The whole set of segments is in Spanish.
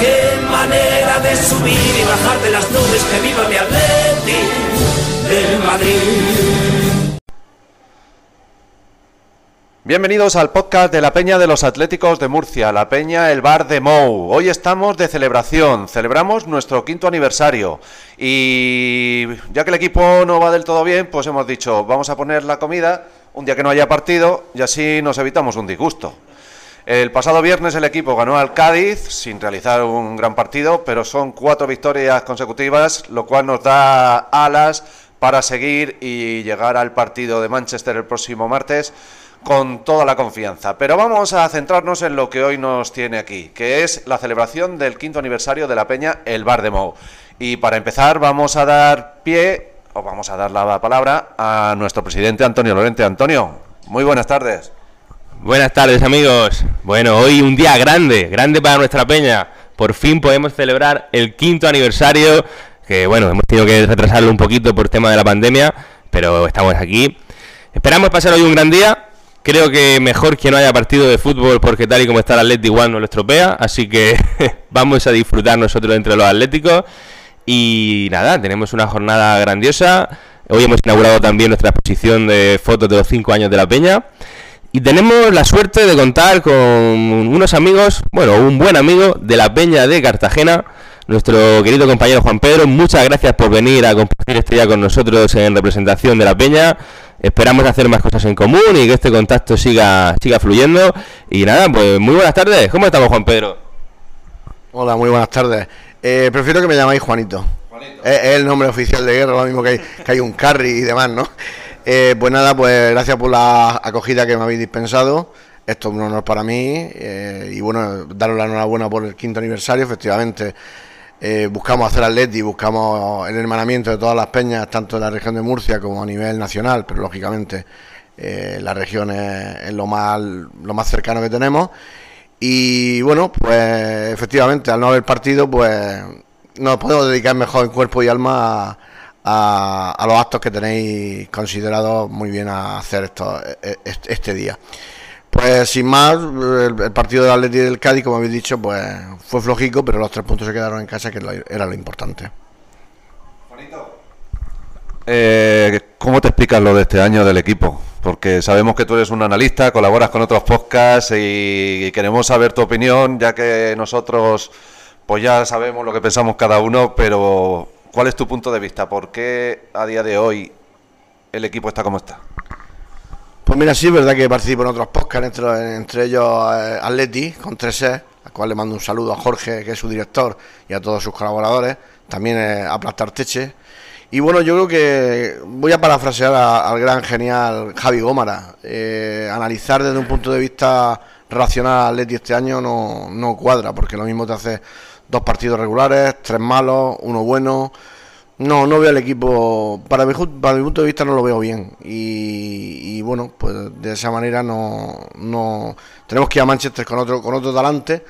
Qué manera de subir y bajar de las nubes que viva mi Madrid. Bienvenidos al podcast de la Peña de los Atléticos de Murcia, la Peña El Bar de Mou. Hoy estamos de celebración, celebramos nuestro quinto aniversario y ya que el equipo no va del todo bien, pues hemos dicho, vamos a poner la comida un día que no haya partido y así nos evitamos un disgusto. El pasado viernes el equipo ganó al Cádiz sin realizar un gran partido, pero son cuatro victorias consecutivas, lo cual nos da alas para seguir y llegar al partido de Manchester el próximo martes con toda la confianza. Pero vamos a centrarnos en lo que hoy nos tiene aquí, que es la celebración del quinto aniversario de la Peña El Bar de Mou. Y para empezar vamos a dar pie, o vamos a dar la palabra, a nuestro presidente Antonio Lorente. Antonio, muy buenas tardes. Buenas tardes amigos. Bueno, hoy un día grande, grande para nuestra peña. Por fin podemos celebrar el quinto aniversario, que bueno, hemos tenido que retrasarlo un poquito por tema de la pandemia, pero estamos aquí. Esperamos pasar hoy un gran día. Creo que mejor que no haya partido de fútbol porque tal y como está el Atlético igual no lo estropea, así que vamos a disfrutar nosotros entre los Atléticos. Y nada, tenemos una jornada grandiosa. Hoy hemos inaugurado también nuestra exposición de fotos de los cinco años de la Peña. Y tenemos la suerte de contar con unos amigos, bueno, un buen amigo de la Peña de Cartagena, nuestro querido compañero Juan Pedro. Muchas gracias por venir a compartir este día con nosotros en representación de la Peña. Esperamos hacer más cosas en común y que este contacto siga, siga fluyendo. Y nada, pues muy buenas tardes. ¿Cómo estamos, Juan Pedro? Hola, muy buenas tardes. Eh, prefiero que me llamáis Juanito. Juanito. Es, es, el nombre oficial de guerra, lo mismo que hay, que hay un carry y demás, ¿no? Eh, pues nada, pues gracias por la acogida que me habéis dispensado. Esto es un honor para mí eh, y bueno, daros la enhorabuena por el quinto aniversario. Efectivamente, eh, buscamos hacer atleti, buscamos el hermanamiento de todas las peñas, tanto en la región de Murcia como a nivel nacional, pero lógicamente eh, la región es, lo, más, lo más cercano que tenemos. Y bueno, pues efectivamente, al no haber partido, pues nos podemos dedicar mejor en cuerpo y alma a a, los actos que tenéis considerados muy bien a hacer esto, este, este día. Pues sin más, el, el partido del Atleti y del Cádiz, como habéis dicho, pues fue flojico, pero los tres puntos se quedaron en casa, que era lo importante. Eh, ¿Cómo te explicas lo de este año del equipo? Porque sabemos que tú eres un analista, colaboras con otros podcasts y queremos saber tu opinión, ya que nosotros pues ya sabemos lo que pensamos cada uno, pero ¿Cuál es tu punto de vista? ¿Por qué a día de hoy el equipo está como está? Pues mira, sí, es verdad que participo en otros podcasts, entre, ellos eh, Atleti, con 3E, al cual le mando un saludo a Jorge, que es su director, y a todos sus colaboradores, también eh, a Plastar Teche. Y bueno, yo creo que voy a parafrasear al gran genial Javi Gómara. Eh, analizar desde un punto de vista racional a Atleti este año no, no cuadra, porque lo mismo te hace dos partidos regulares, tres malos, uno bueno. No, no veo el equipo, para mi, punto de vista no lo veo bien. Y, bueno, pues de esa manera no, no tenemos que ir a Manchester con otro, con otro talante,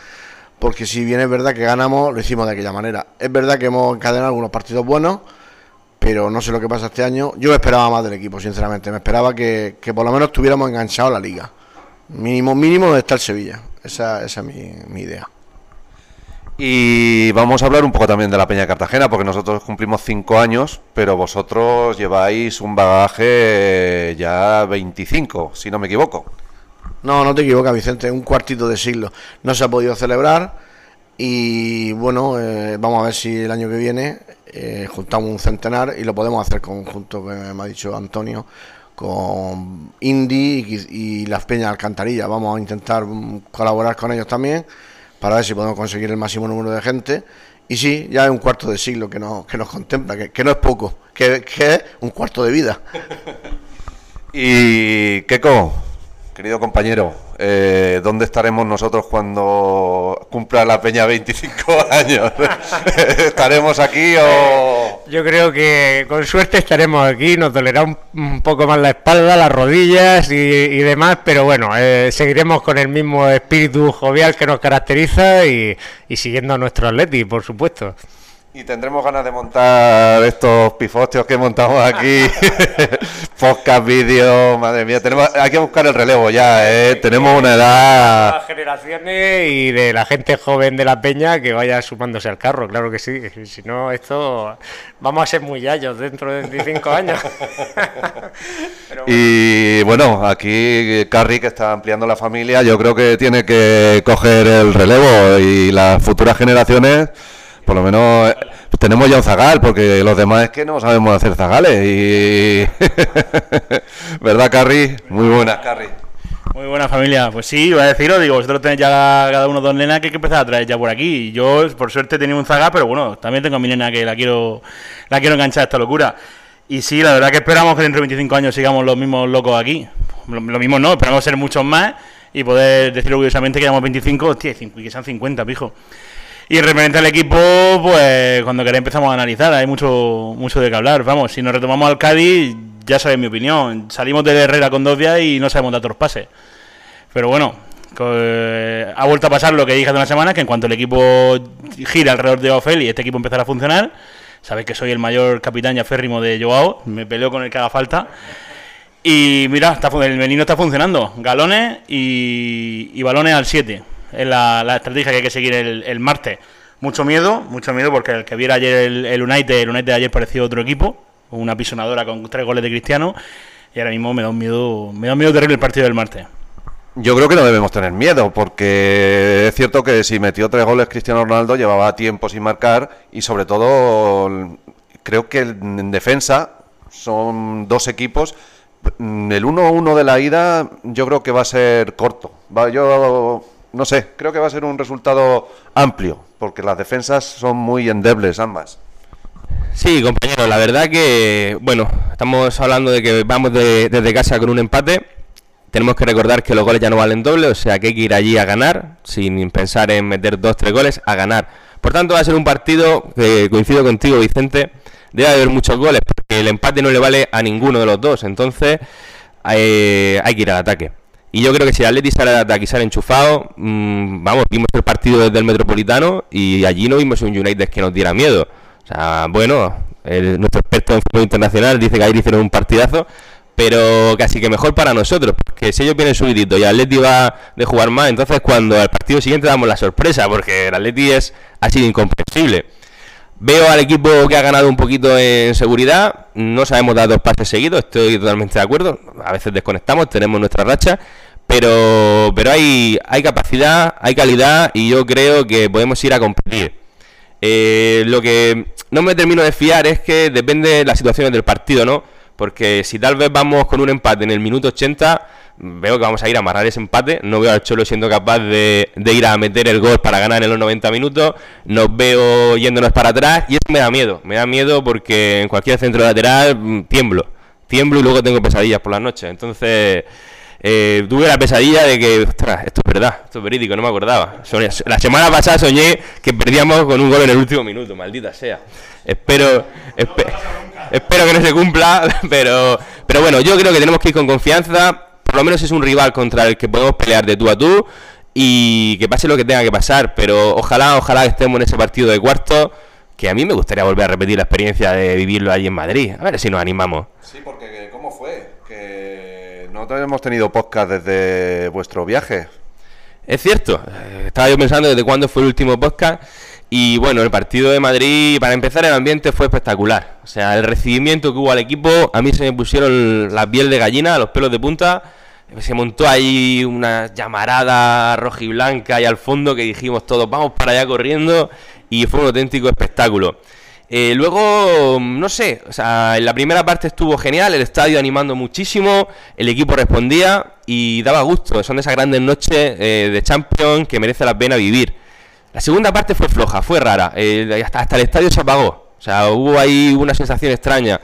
porque si bien es verdad que ganamos, lo hicimos de aquella manera. Es verdad que hemos encadenado algunos partidos buenos, pero no sé lo que pasa este año. Yo esperaba más del equipo, sinceramente. Me esperaba que, que por lo menos estuviéramos enganchados a la liga. Mínimo, mínimo está el Sevilla. Esa, esa es mi, mi idea. Y vamos a hablar un poco también de la Peña Cartagena, porque nosotros cumplimos cinco años, pero vosotros lleváis un bagaje ya 25, si no me equivoco. No, no te equivocas, Vicente, un cuartito de siglo. No se ha podido celebrar, Y bueno, eh, vamos a ver si el año que viene eh, juntamos un centenar y lo podemos hacer conjunto, que me ha dicho Antonio, con Indy y, las Peñas Alcantarilla. Vamos a intentar mm, colaborar con ellos también para ver si podemos conseguir el máximo número de gente. Y sí, ya es un cuarto de siglo que nos, que nos contempla, que, no es poco, que, que es un cuarto de vida. y Keko, querido compañero, eh, ¿dónde estaremos nosotros cuando cumpla la peña 25 años? ¿Estaremos aquí o...? Yo creo que con suerte estaremos aquí, nos dolerá un, poco más la espalda, las rodillas y, demás, pero bueno, eh, seguiremos con el mismo espíritu jovial que nos caracteriza y, y siguiendo a nuestro atleti, por supuesto. Y tendremos ganas de montar estos pifostios que montamos aquí. Podcast, vídeo, madre mía. Tenemos, hay que buscar el relevo ya, ¿eh? Tenemos una edad. Las generaciones y de la gente joven de la peña que vaya sumándose al carro, claro que sí. Si no, esto. Vamos a ser muy yayos dentro de 25 años. Y bueno, aquí Carrie, que está ampliando la familia, yo creo que tiene que coger el relevo y las futuras generaciones por lo menos eh, tenemos ya un zagal, porque los demás es que no sabemos hacer zagales. Y... ¿Verdad, Carri? Muy buenas, Carri. Muy buena familia. Pues sí, iba a deciros, digo, vosotros tenéis ya cada uno dos nenas que hay que empezar a traer ya por aquí. Yo, por suerte, tenía un zagal, pero bueno, también tengo a mi nena que la quiero, la quiero enganchar a esta locura. Y sí, la verdad que esperamos que dentro de 25 años sigamos los mismos locos aquí. Lo, mismo no, esperamos ser muchos más y poder decir orgullosamente que llevamos 25, hostia, y que sean 50, pijo. Y referente al equipo, pues cuando queráis empezamos a analizar, hay mucho mucho de qué hablar. Vamos, si nos retomamos al Cádiz, ya sabéis mi opinión. Salimos de Herrera con dos días y no sabemos dar otros pases. Pero bueno, ha vuelto a pasar lo que dije hace una semana, que en cuanto el equipo gira alrededor de Ofel y este equipo empezará a funcionar, sabéis que soy el mayor capitán y aférrimo de Joao, me peleo con el que haga falta. Y mira, está, el menino está funcionando, galones y, y balones al 7 es la, estrategia que hay que seguir el, martes. Mucho miedo, mucho miedo porque el que viera ayer el, United, el United de ayer parecía otro equipo, una pisonadora con tres goles de Cristiano y ahora mismo me da un miedo, me da un miedo terrible el partido del martes. Yo creo que no debemos tener miedo, porque es cierto que si metió tres goles Cristiano Ronaldo llevaba tiempo sin marcar y sobre todo creo que en defensa son dos equipos. El 1-1 de la ida yo creo que va a ser corto. Yo no sé, creo que va a ser un resultado amplio, porque las defensas son muy endebles ambas. Sí, compañero, la verdad que, bueno, estamos hablando de que vamos desde casa con un empate. Tenemos que recordar que los goles ya no valen doble, o sea que hay que ir allí a ganar, sin pensar en meter dos, tres goles, a ganar. Por tanto, va a ser un partido que coincido contigo, Vicente, debe haber muchos goles, porque el empate no le vale a ninguno de los dos. Entonces, eh, hay que ir al ataque. Y yo creo que si el Atleti sale de ataque sale enchufado, mm, vamos, vimos el partido desde el Metropolitano y allí no vimos un United que nos diera miedo. O sea, bueno, nuestro experto en fútbol internacional dice que ahí hicieron un partidazo, pero casi que mejor para nosotros, porque si ellos vienen subidito y el Atleti va de jugar más, entonces cuando al partido siguiente damos la sorpresa, porque el Atleti es, ha sido incomprensible. Veo al equipo que ha ganado un poquito en seguridad. No sabemos dar dos pases seguidos, estoy totalmente de acuerdo. A veces desconectamos, tenemos nuestra racha. Pero, pero hay, hay capacidad, hay calidad y yo creo que podemos ir a competir. Eh, lo que no me termino de fiar es que depende de las situaciones del partido, ¿no? Porque si tal vez vamos con un empate en el minuto 80 veo que vamos a ir a amarrar ese empate. No veo al Cholo siendo capaz de, ir a meter el gol para ganar en los 90 minutos. Nos veo yéndonos para atrás y eso me da miedo. Me da miedo porque en cualquier centro lateral mm, tiemblo. Tiemblo y luego tengo pesadillas por las noches. Entonces, eh, tuve la pesadilla de que, ostras, esto es verdad, esto es verídico, no me acordaba. La semana pasada soñé que perdíamos con un gol en el último minuto, maldita sea. Espero, espero que no se cumpla, pero, pero bueno, yo creo que tenemos que ir con confianza por lo menos es un rival contra el que podemos pelear de tú a tú y que pase lo que tenga que pasar, pero ojalá, ojalá estemos en ese partido de cuarto, que a mí me gustaría volver a repetir la experiencia de vivirlo allí en Madrid, a ver si nos animamos. Sí, porque no hemos tenido podcast desde vuestro viaje. Es cierto, eh, estaba yo pensando desde cuándo fue el último podcast y bueno, el partido de Madrid, para empezar, el ambiente fue espectacular. O sea, el recibimiento que hubo al equipo, a mí se me pusieron la piel de gallina, los pelos de punta. Se montó ahí una llamarada roja y blanca y al fondo que dijimos todos, vamos para allá corriendo y fue un auténtico espectáculo. Eh, luego, no sé, o sea, en la primera parte estuvo genial, el estadio animando muchísimo, el equipo respondía y daba gusto. Son esas grandes noches eh, de Champions que merece la pena vivir. La segunda parte fue floja, fue rara, hasta, hasta el estadio se apagó. O sea, hubo ahí una sensación extraña.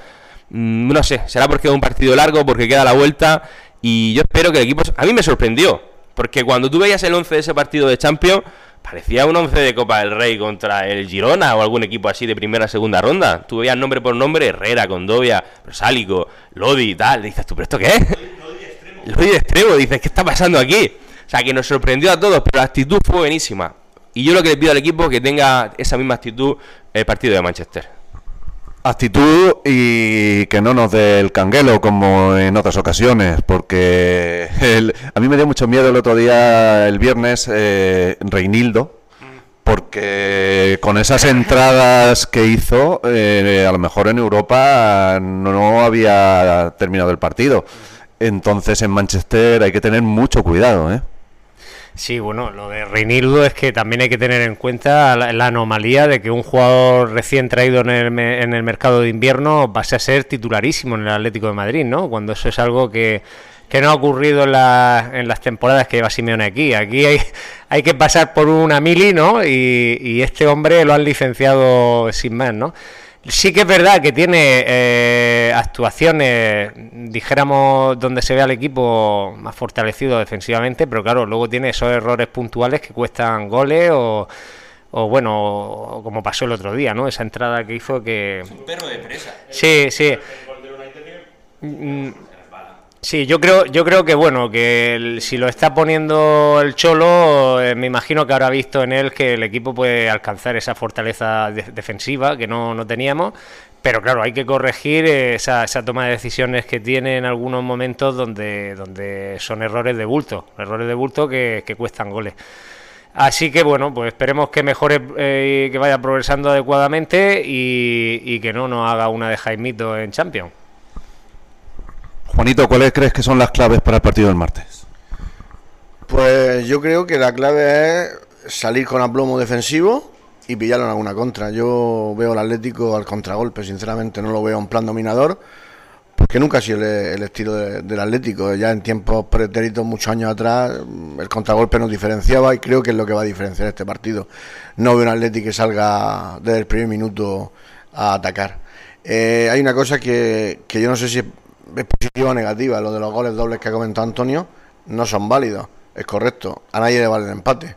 Mm, no sé, será porque es un partido largo, porque queda la vuelta y yo espero que el equipo... A mí me sorprendió, porque cuando tú veías el 11 de ese partido de Champions parecía un once de Copa del Rey contra el Girona o algún equipo así de primera segunda ronda. Tú veías nombre por nombre, Herrera, Condovia, Rosálico, Lodi y tal. dices tú, ¿pero esto qué es? Lodi de extremo. Dices, ¿qué está pasando aquí? O sea, que nos sorprendió a todos, pero la actitud fue buenísima. Y yo lo que le pido al equipo es que tenga esa misma actitud el partido de Manchester. Actitud y que no nos dé el canguelo como en otras ocasiones, porque a mí me dio mucho miedo el otro día, el viernes, eh, Reinildo, porque con esas entradas que hizo, eh, a lo mejor en Europa no había terminado el partido. Entonces en Manchester hay que tener mucho cuidado, ¿eh? Sí, bueno, lo de Reinildo es que también hay que tener en cuenta la, anomalía de que un jugador recién traído en el, en el mercado de invierno pase a ser titularísimo en el Atlético de Madrid, ¿no? Cuando eso es algo que, no ha ocurrido en, en las temporadas que lleva Simeone aquí. Aquí hay, hay que pasar por una mili, ¿no? Y, y este hombre lo han licenciado sin más, ¿no? Sí que es verdad que tiene eh, actuaciones, dijéramos, donde se ve al equipo más fortalecido defensivamente, pero claro, luego tiene esos errores puntuales que cuestan goles o, o bueno, como pasó el otro día, ¿no? Esa entrada que hizo que... Es un perro de presa. Sí, sí. Sí, yo creo, yo creo que bueno, que si lo está poniendo el Cholo, eh, me imagino que habrá visto en él que el equipo puede alcanzar esa fortaleza defensiva que no, no, teníamos, pero claro, hay que corregir esa, esa, toma de decisiones que tiene en algunos momentos donde, donde son errores de bulto, errores de bulto que, cuestan goles. Así que bueno, pues esperemos que mejore eh, que vaya progresando adecuadamente y, y que no nos haga una de Jaimito en Champions. Juanito, ¿cuáles crees que son las claves para el partido del martes? Pues yo creo que la clave es salir con aplomo defensivo y pillarlo en alguna contra. Yo veo al Atlético al contragolpe, sinceramente no lo veo en plan dominador, porque nunca ha sido el, estilo del Atlético. Ya en tiempos pretéritos, muchos años atrás, el contragolpe nos diferenciaba y creo que es lo que va a diferenciar este partido. No veo un Atlético que salga desde el primer minuto a atacar. Eh, hay una cosa que, que yo no sé si es positiva o negativa. Lo de los goles dobles que ha comentado Antonio no son válidos. Es correcto. A nadie le vale el empate.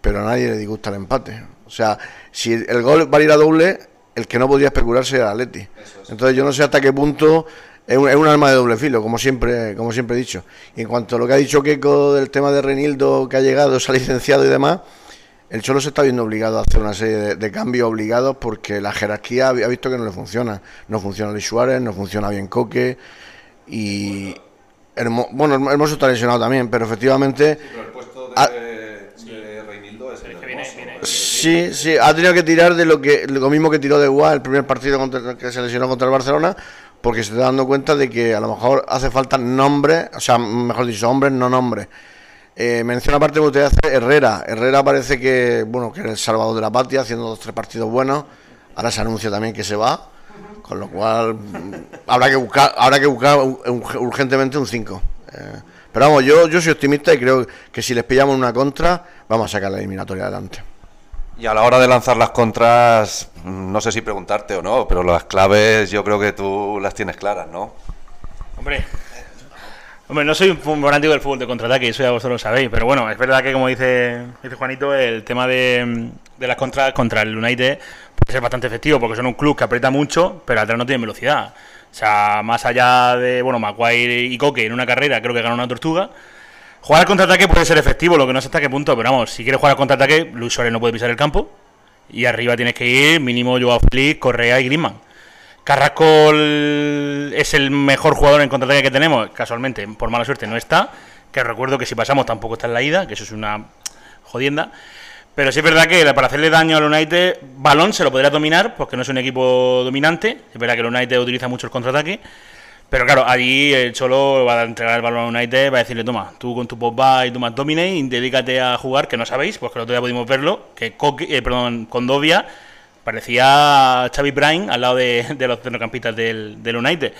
Pero a nadie le disgusta el empate. O sea, si el gol valiera doble, el que no podía especularse era Atleti. Entonces yo no sé hasta qué punto es un, es un, arma de doble filo, como siempre, como siempre he dicho. Y en cuanto a lo que ha dicho Keiko del tema de Renildo que ha llegado, se ha licenciado y demás, el Cholo se está viendo obligado a hacer una serie de, cambios obligados porque la jerarquía ha, visto que no le funciona. No funciona Luis Suárez, no funciona bien Coque y... bueno, Hermoso está lesionado también, pero efectivamente... Sí, pero el puesto de, Reinildo es el Sí, sí, ha tenido que tirar de lo que lo mismo que tiró de Gua el primer partido contra, que se lesionó contra el Barcelona, porque se está dando cuenta de que a lo mejor hace falta nombres, o sea, mejor dicho, hombres, no nombres. Eh, menciona aparte que usted hace Herrera. Herrera parece que, bueno, que es el salvador de la patria, haciendo dos tres partidos buenos. Ahora se anuncia también que se va, con lo cual mm, habrá que buscar, habrá que buscar urgentemente un 5. Eh, pero vamos, yo, yo soy optimista y creo que si les pillamos una contra, vamos a sacar la eliminatoria adelante. Y a la hora de lanzar las contras, mm, no sé si preguntarte o no, pero las claves yo creo que tú las tienes claras, ¿no? Hombre, Hombre, no soy un fanático del fútbol de contraataque, eso ya vosotros lo sabéis, pero bueno, es verdad que como dice, dice Juanito, el tema de, las contras contra el United puede ser bastante efectivo porque son un club que aprieta mucho, pero atrás no tiene velocidad. O sea, más allá de, bueno, Maguire y Coque en una carrera creo que gana una tortuga. Jugar al contraataque puede ser efectivo, lo que no sé hasta qué punto, pero vamos, si quieres jugar al contraataque, Luis Suárez no puede pisar el campo y arriba tienes que ir mínimo Joao Félix, Correa y Griezmann. Carrasco es el mejor jugador en contraataque que tenemos, casualmente, por mala suerte no está, que recuerdo que si pasamos tampoco está en la ida, que eso es una jodienda. Pero sí es verdad que para hacerle daño al United, balón se lo podría dominar, porque no es un equipo dominante. Es verdad que el United utiliza mucho el contraataque. Pero claro, allí el Cholo va a entregar el balón a United, va a decirle, toma, tú con tu Pogba y tu McDominay, dedícate a jugar, que no sabéis, pues que el otro día pudimos verlo, que Coque, eh, perdón, parecía Xavi Bryan al lado de, de los centrocampistas del, del United.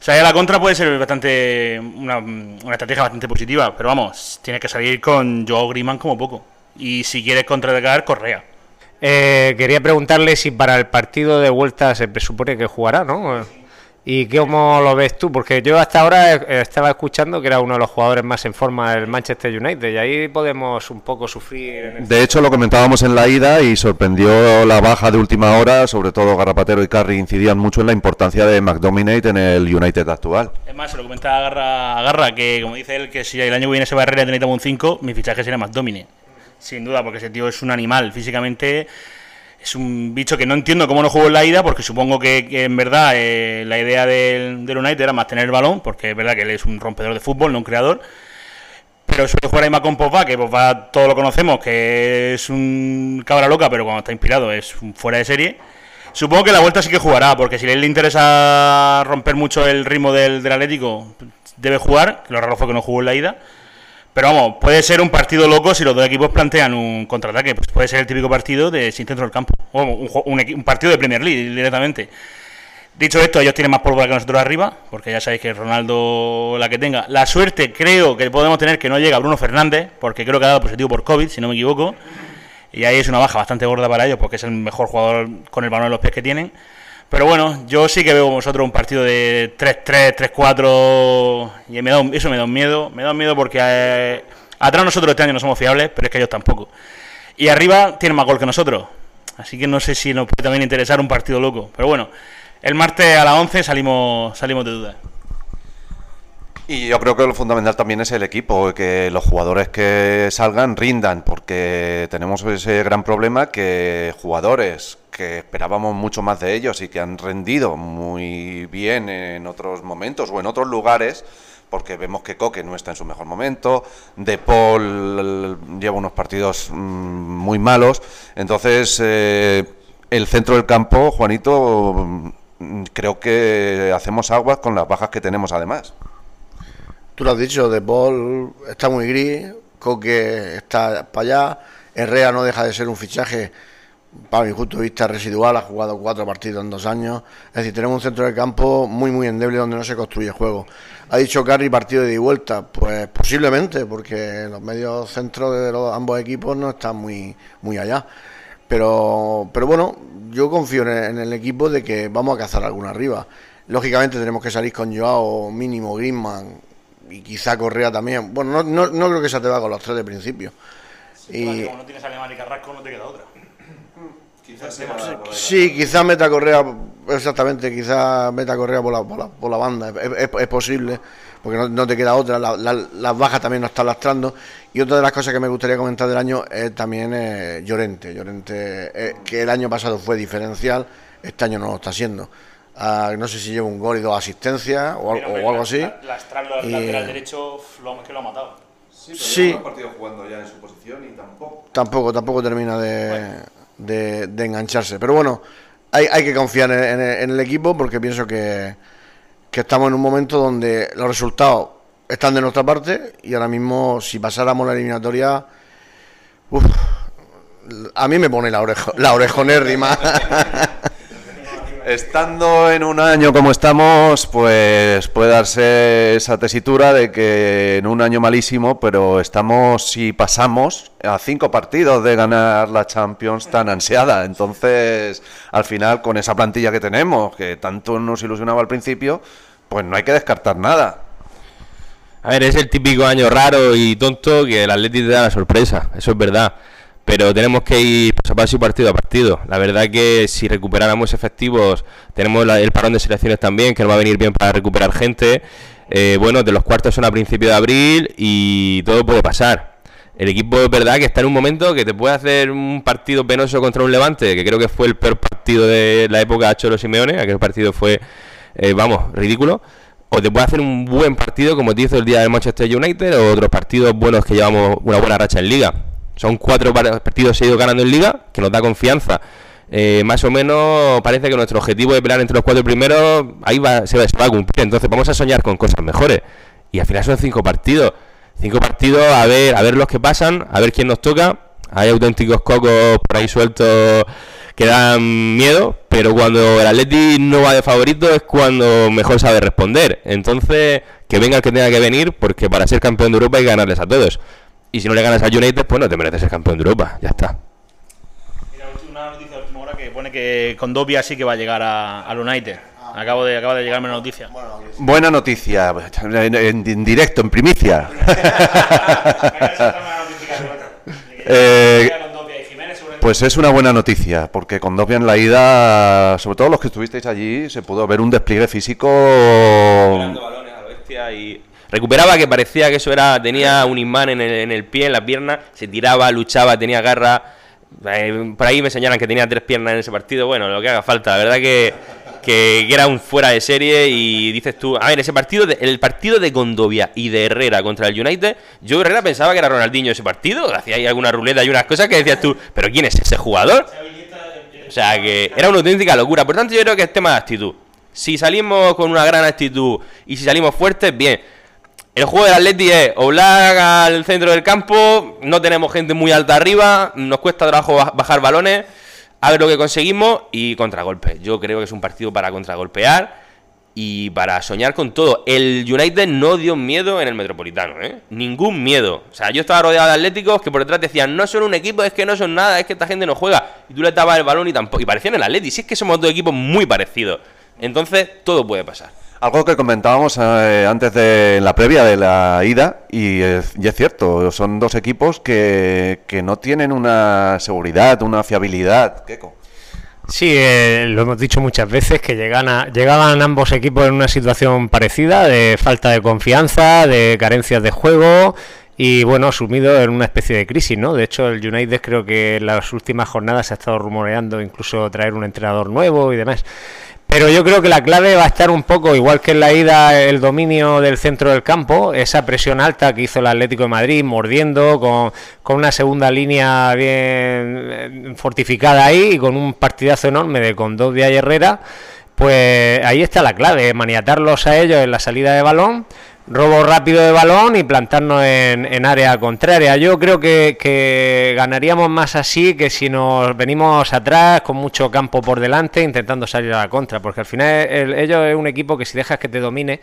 O sea, la contra puede ser bastante una, una estrategia bastante positiva, pero vamos, tienes que salir con Joao Griezmann como poco. Y si quieres contraatacar, Correa. Eh, quería preguntarle si para el partido de vuelta se presupone que jugará, ¿no? ¿Y cómo lo ves tú? Porque yo hasta ahora eh, estaba escuchando que era uno de los jugadores más en forma del Manchester United y ahí podemos un poco sufrir. en el- De hecho, lo comentábamos en la ida y sorprendió la baja de última hora, sobre todo Garrapatero y Carri incidían mucho en la importancia de McDominate en el United actual. Es más, se lo comentaba Garra, que como dice él, que si el año que viene se va a Herrera y necesitamos un 5, mi fichaje sería más Domine. Sin duda, porque ese tío es un animal. Físicamente es un bicho que no entiendo cómo no jugó en la ida, porque supongo que, en verdad eh, la idea del, del United era más tener el balón, porque es verdad que él es un rompedor de fútbol, no un creador. Pero suele jugar ahí más con Pogba, que Pogba todos lo conocemos, que es un cabra loca, pero cuando está inspirado es fuera de serie. Supongo que la vuelta sí que jugará, porque si a él le interesa romper mucho el ritmo del, del Atlético, debe jugar, que lo raro fue que no jugó en la ida. Pero vamos, puede ser un partido loco si los dos equipos plantean un contraataque. Pues puede ser el típico partido de sin centro del campo. O un, un un partido de Premier League directamente. Dicho esto, ellos tienen más pólvora que nosotros arriba, porque ya sabéis que Ronaldo la que tenga. La suerte creo que podemos tener que no llega Bruno Fernández, porque creo que ha dado positivo por COVID, si no me equivoco. Y ahí es una baja bastante gorda para ellos, porque es el mejor jugador con el balón en los pies que tienen. Pero bueno, yo sí que veo vosotros un partido de 3-3, 3-4, y me da eso me da un miedo. Me da un miedo porque eh, atrás nosotros este año no somos fiables, pero es que ellos tampoco. Y arriba tienen más gol que nosotros. Así que no sé si nos puede también interesar un partido loco. Pero bueno, el martes a las 11 salimos, salimos de dudas. Y yo creo que lo fundamental también es el equipo, que los jugadores que salgan rindan, porque tenemos ese gran problema que jugadores que esperábamos mucho más de ellos y que han rendido muy bien en otros momentos o en otros lugares, porque vemos que Coque no está en su mejor momento, De Paul lleva unos partidos mm, muy malos, entonces eh, el centro del campo, Juanito, mm, creo que hacemos aguas con las bajas que tenemos además. Tú lo has dicho, De Paul está muy gris, Coque está para allá, Herrera no deja de ser un fichaje, para mi punto de vista, residual, ha jugado cuatro partidos en dos años. Es decir, tenemos un centro de campo muy, muy endeble donde no se construye juego. Ha dicho Carri partido de vuelta, pues posiblemente, porque los medios centros de los ambos equipos no están muy, muy allá. Pero, pero bueno, yo confío en el, en el equipo de que vamos a cazar alguna arriba. Lógicamente tenemos que salir con Joao, mínimo Griezmann y quizá Correa también. Bueno, no, no, no creo que se te va con los tres de principio. Y Como no tienes Alemán y Carrasco, no te queda otra. Sí, quizá meta Correa, exactamente, quizá meta Correa por la, por la, por la banda, es, es- es posible, porque no, no te queda otra, la- la- las bajas también nos están lastrando. Y otra de las cosas que me gustaría comentar del año es también eh, Llorente, Llorente, eh, que el año pasado fue diferencial, este año no lo está siendo. Ah, no sé si lleva un gol y dos asistencias o, al- o algo así. Lastrarlo al Y- lateral derecho, lo, es que lo ha matado. Sí. partido jugando ya en su posición y tampoco. tampoco tampoco termina de, de- de engancharse. Pero bueno, hay, que confiar en, el- equipo porque pienso que, que estamos en un momento donde los resultados están de nuestra parte y ahora mismo si pasáramos la eliminatoria, a mí me pone la, orejo, la orejonérrima. Estando en un año como estamos, pues puede darse esa tesitura de que en un año malísimo, pero estamos, si pasamos, a cinco partidos de ganar la Champions tan ansiada. Entonces, al final, con esa plantilla que tenemos, que tanto nos ilusionaba al principio, pues no hay que descartar nada. A ver, es el típico año raro y tonto que el Atleti te da la sorpresa, eso es verdad. Pero tenemos que ir paso a paso y partido a partido. La verdad que si recuperáramos efectivos, tenemos el parón de selecciones también, que nos va a venir bien para recuperar gente. Eh, bueno, de los cuartos son a principio de abril y todo puede pasar. El equipo es verdad que está en un momento que te puede hacer un partido penoso contra un Levante, que creo que fue el peor partido de la época de Cholo Simeone. Aquel partido fue, eh, vamos, ridículo. O te puede hacer un buen partido como te hizo el día del Manchester United o otros partidos buenos que llevamos una buena racha en liga. Son cuatro par- partidos seguidos ganando en liga, que nos da confianza eh, más o menos parece que nuestro objetivo de pelear entre los cuatro primeros ahí va, se va a cumplir. Entonces vamos a soñar con cosas mejores. Y al final son cinco partidos. Cinco partidos a ver, a ver los que pasan, a ver quién nos toca. Hay auténticos cocos por ahí sueltos que dan miedo, pero cuando el Atleti no va de favorito es cuando mejor sabe responder. Entonces, que venga el que tenga que venir, porque para ser campeón de Europa hay que ganarles a todos. Y si no le ganas a United, pues no te mereces ser campeón de Europa, ya está. Mira, una noticia de última hora que pone que Condovia sí que va a llegar a- al United. Acabo de, acaba de llegarme la noticia. Buena noticia, en, en- en directo, en primicia. Eh, Pues es una buena noticia, porque con Dobia en la ida, sobre todo los que estuvisteis allí, se pudo ver un despliegue físico. Recuperando balones a lo bestia y recuperaba que parecía que eso era tenía un imán en el, en el pie en la pierna se tiraba luchaba tenía garra Eh, por ahí me señalan que tenía tres piernas en ese partido bueno lo que haga falta la verdad que, que, era un fuera de serie y dices tú a ver ese partido de- el partido de Gondovia y de Herrera contra el United yo Herrera pensaba que era Ronaldinho ese partido hacía ahí alguna ruleta y unas cosas que decías tú pero quién es ese jugador o sea que era una auténtica locura. Por tanto, yo creo que es tema de actitud. Si salimos con una gran actitud y si salimos fuertes, bien. El juego del Atleti es Oblak al centro del campo, no tenemos gente muy alta arriba, nos cuesta trabajo ba- bajar balones, a ver lo que conseguimos y contragolpe. Yo creo que es un partido para contragolpear y para soñar con todo. El United no dio miedo en el Metropolitano, ¿eh? Ningún miedo. O sea, yo estaba rodeado de atléticos que por detrás decían, no son un equipo, es que no son nada, es que esta gente no juega. Y tú le dabas el balón y tampoco. Y parecían el Atleti. Si es que somos dos equipos muy parecidos. Entonces, todo puede pasar. Algo que comentábamos eh, antes de la previa de la ida, y es, cierto, son dos equipos que, que no tienen una seguridad, una fiabilidad. Keco. Sí, eh, lo hemos dicho muchas veces que llegan a- llegaban ambos equipos en una situación parecida, de falta de confianza, de carencias de juego y bueno, sumido en una especie de crisis, ¿no? De hecho, el United creo que en las últimas jornadas se ha estado rumoreando incluso traer un entrenador nuevo y demás. Pero yo creo que la clave va a estar un poco, igual que en la ida, el dominio del centro del campo, esa presión alta que hizo el Atlético de Madrid, mordiendo, con, con una segunda línea bien eh, fortificada ahí y con un partidazo enorme de Condovia y Herrera. Pues ahí está la clave, maniatarlos a ellos en la salida de balón, robo rápido de balón y plantarnos en, en área contraria. Yo creo que, que ganaríamos más así que si nos venimos atrás con mucho campo por delante intentando salir a la contra, porque al final el- ellos es un equipo que si dejas que te domine,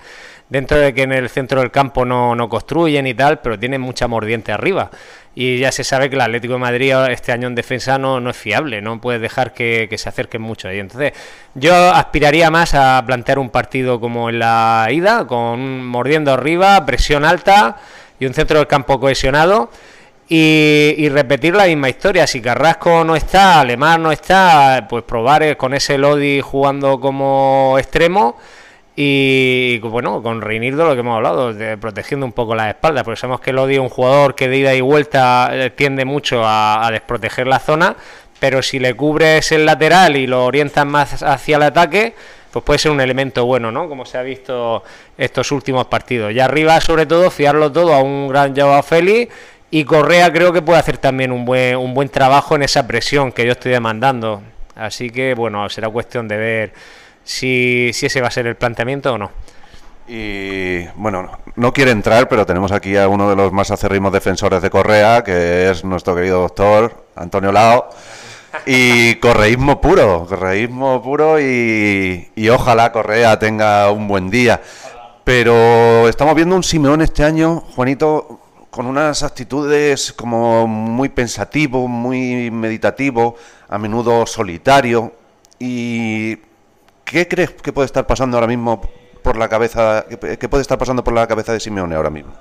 dentro de que en el centro del campo no, no construyen y tal, pero tienen mucha mordiente arriba. Y ya se sabe que el Atlético de Madrid este año en defensa no, no es fiable, no puedes dejar que, se acerquen mucho ahí. Entonces, yo aspiraría más a plantear un partido como en la ida, con mordiendo arriba, presión alta y un centro del campo cohesionado. Y, y repetir la misma historia. Si Carrasco no está, Alemán no está, pues probar eh, con ese Lodi jugando como extremo. Y bueno, con Reinildo lo que hemos hablado, de protegiendo un poco la espalda, porque sabemos que Lodi es un jugador que de ida y vuelta eh, tiende mucho a, a desproteger la zona, pero si le cubres el lateral y lo orientas más hacia el ataque, pues puede ser un elemento bueno, ¿no? Como se ha visto estos últimos partidos. Y arriba, sobre todo, fiarlo todo a un gran Joao Félix y Correa creo que puede hacer también un buen, un buen trabajo en esa presión que yo estoy demandando. Así que, bueno, será cuestión de ver si, si ese va a ser el planteamiento o no. Y bueno, no- quiere entrar, pero tenemos aquí a uno de los más acérrimos defensores de Correa, que es nuestro querido doctor Antonio Lao. Y correísmo puro, correísmo puro y, y ojalá Correa tenga un buen día. Pero estamos viendo un Simeón este año, Juanito, con unas actitudes como muy pensativo, muy meditativo, a menudo solitario. ¿Y qué crees que puede estar pasando ahora mismo por la cabeza, que puede estar pasando por la cabeza de Simeone ahora mismo?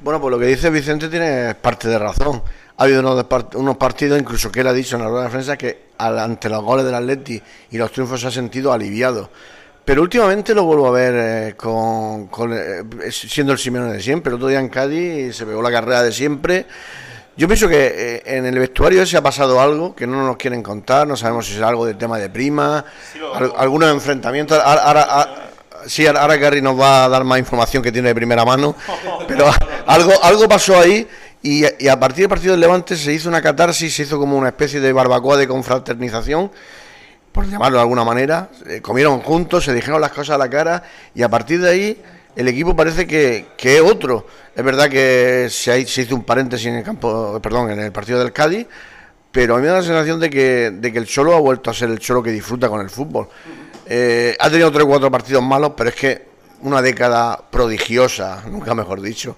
Bueno, pues lo que dice Vicente tiene parte de razón. Ha habido unos, unos partidos, incluso que él ha dicho en la rueda de prensa, que ante los goles del Atleti y los triunfos se ha sentido aliviado. Pero últimamente lo vuelvo a ver eh, con, con, eh, siendo el Simeone de siempre. El otro día en Cádiz se pegó la carrera de siempre. Yo pienso que eh, en el vestuario ese ha pasado algo que no nos quieren contar. No sabemos si es algo del tema de prima, al- algunos enfrentamientos. Ahora, ahora- ahora- sí, ahora Gary nos va a dar más información que tiene de primera mano. Pero algo, algo pasó ahí Y, y a partir del partido del Levante se hizo una catarsis, se hizo como una especie de barbacoa de confraternización, por llamarlo de alguna manera. Eh, comieron juntos, se dijeron las cosas a la cara y a partir de ahí el equipo parece que, que es otro. Es verdad que se, hizo un paréntesis en el campo, perdón, en el partido del Cádiz, pero a mí me da la sensación de que, de que el Cholo ha vuelto a ser el Cholo que disfruta con el fútbol. Eh, ha tenido tres o cuatro partidos malos, pero es que una década prodigiosa, nunca mejor dicho,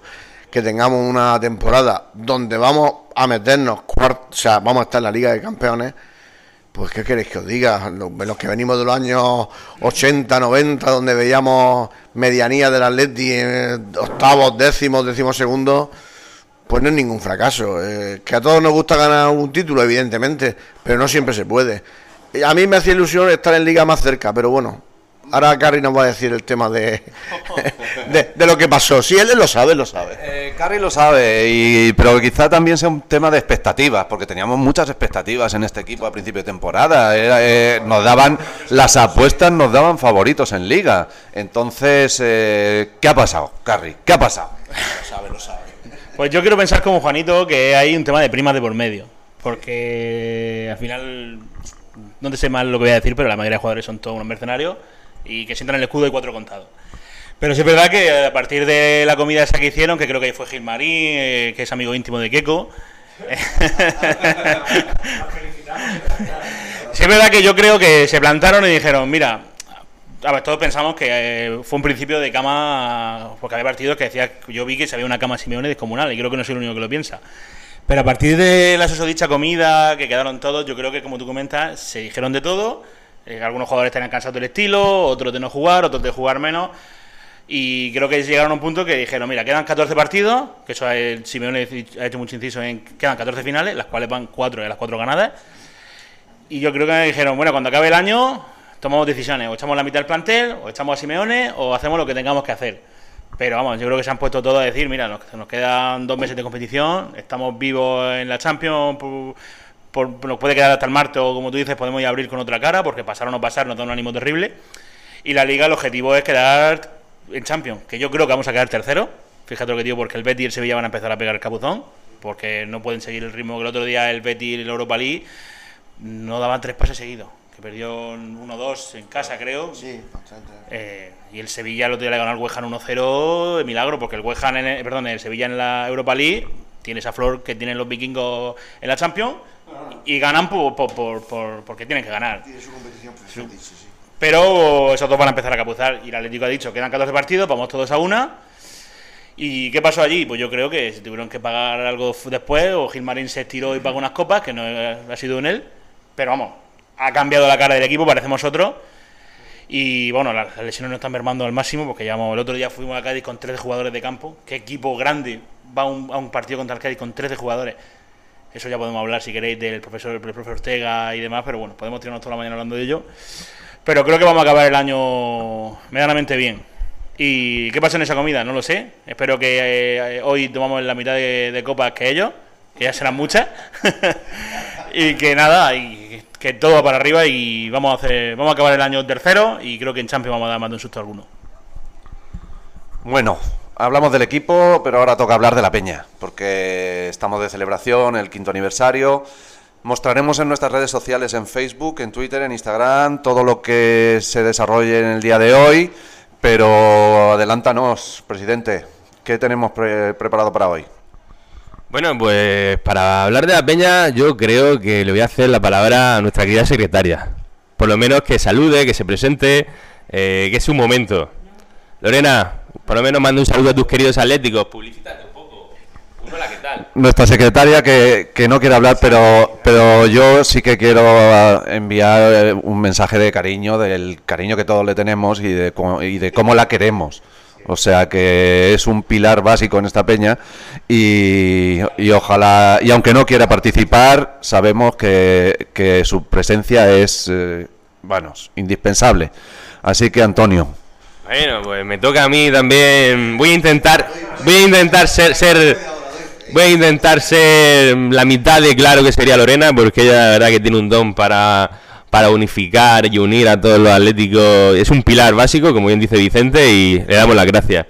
que tengamos una temporada donde vamos a meternos, o sea, vamos a estar en la Liga de Campeones, pues ¿qué queréis que os diga? Los, que venimos de los años 80, 90, donde veíamos medianía del Atleti, eh, octavos, décimos, décimos segundos, pues no es ningún fracaso. Eh, que a todos nos gusta ganar un título, evidentemente, pero no siempre se puede. A mí me hacía ilusión estar en liga más cerca, pero bueno, ahora Carrie nos va a decir el tema de, de, de lo que pasó. Si él lo sabe, lo sabe. Eh, Carrie lo sabe, y, pero quizá también sea un tema de expectativas, porque teníamos muchas expectativas en este equipo a principio de temporada. Era, eh, nos daban las apuestas, nos daban favoritos en liga. Entonces, eh, ¿qué ha pasado, Carrie? ¿Qué ha pasado? Pues yo quiero pensar como Juanito que hay un tema de primas de por medio. Porque al final, no te sé mal lo que voy a decir, pero la mayoría de jugadores son todos unos mercenarios y que sientan el escudo y cuatro contados. Pero sí es verdad que a partir de la comida esa que hicieron, que creo que fue Gilmarín, eh, que es amigo íntimo de Keco. sí es verdad que yo creo que se plantaron y dijeron, mira, a ver, todos pensamos que eh, fue un principio de cama, porque había partidos que decía, yo vi que se había una cama Simeone descomunal, y creo que no soy el único que lo piensa. Pero a partir de la susodicha comida, que quedaron todos, yo creo que, como tú comentas, se dijeron de todo. Eh, algunos jugadores tenían cansados del estilo, otros de no jugar, otros de jugar menos. Y creo que llegaron a un punto que dijeron, mira, quedan 14 partidos, que eso el Simeone ha hecho mucho inciso en quedan 14 finales, las cuales van 4 de las 4 ganadas. Y yo creo que dijeron, bueno, cuando acabe el año, tomamos decisiones, o echamos la mitad del plantel, o echamos a Simeone, o hacemos lo que tengamos que hacer. Pero vamos, yo creo que se han puesto todos a decir, mira, nos, nos quedan dos meses de competición, estamos vivos en la Champions, por- nos puede quedar hasta el martes, o como tú dices, podemos ir a abrir con otra cara, porque pasar o no pasar nos da un ánimo terrible. Y la liga, el objetivo es quedar en Champions, que yo creo que vamos a quedar tercero. Fíjate lo que digo, porque el Betis y el Sevilla van a empezar a pegar el capuzón, porque no pueden seguir el ritmo que el otro día el Betis y el Europa League no daban tres pases seguidos, que perdió 1-2 en casa, creo. Sí, bastante. Eh, y el Sevilla el otro día le ganó al West Ham 1-0 de milagro, porque el West Ham, en el- perdón, el Sevilla en la Europa League tiene esa flor que tienen los vikingos en la Champions y ganan por, por- por- por- porque tienen que ganar. Tiene su competición sí, sí. Pero esos dos van a empezar a capuzar y el Atlético ha dicho quedan 14 partidos, vamos todos a una. ¿Y qué pasó allí? Pues yo creo que se tuvieron que pagar algo después, o Gilmarín se estiró y pagó unas copas, que no ha sido en él. Pero vamos, ha cambiado la cara del equipo, parecemos otros. Y bueno, las, las lesiones no están mermando al máximo, porque llevamos, el otro día fuimos a Cádiz con 13 jugadores de campo. ¿Qué equipo grande va a un, a un partido contra el Cádiz con 13 jugadores? Eso ya podemos hablar si queréis del profesor, del profesor Ortega y demás, pero bueno, podemos tirarnos toda la mañana hablando de ello. Pero creo que vamos a acabar el año medianamente bien. ¿Y qué pasa en esa comida? No lo sé. Espero que eh, hoy tomamos la mitad de, de copas que ellos, que ya serán muchas. y que nada, y que todo va para arriba y vamos a hacer, vamos a acabar el año tercero y creo que en Champions vamos a dar más de un susto alguno. Bueno, hablamos del equipo, pero ahora toca hablar de la peña, porque estamos de celebración, el quinto aniversario. Mostraremos en nuestras redes sociales, en Facebook, en Twitter, en Instagram, todo lo que se desarrolle en el día de hoy. Pero adelántanos, presidente, ¿qué tenemos pre- preparado para hoy? Bueno, pues para hablar de la peña, yo creo que le voy a hacer la palabra a nuestra querida secretaria. Por lo menos que salude, que se presente, eh, que es un momento. Lorena, por lo menos manda un saludo a tus queridos atléticos. Publicítate un poco. Hola, ¿qué tal? Nuestra secretaria que, que no quiere hablar, pero, pero yo sí que quiero enviar eh, un mensaje de cariño, del cariño que todos le tenemos y de, y de cómo la queremos. O sea que es un pilar básico en esta peña y, y ojalá, y aunque no quiera participar, sabemos que, que su presencia es, eh, bueno, indispensable. Así que Antonio, Bueno, pues me toca a mí también. Voy a intentar, voy a intentar ser, ser, voy a intentar ser la mitad de claro que sería Lorena, porque ella la verdad que tiene un don para, para unificar y unir a todos los atléticos. Es un pilar básico, como bien dice Vicente, y le damos las gracias.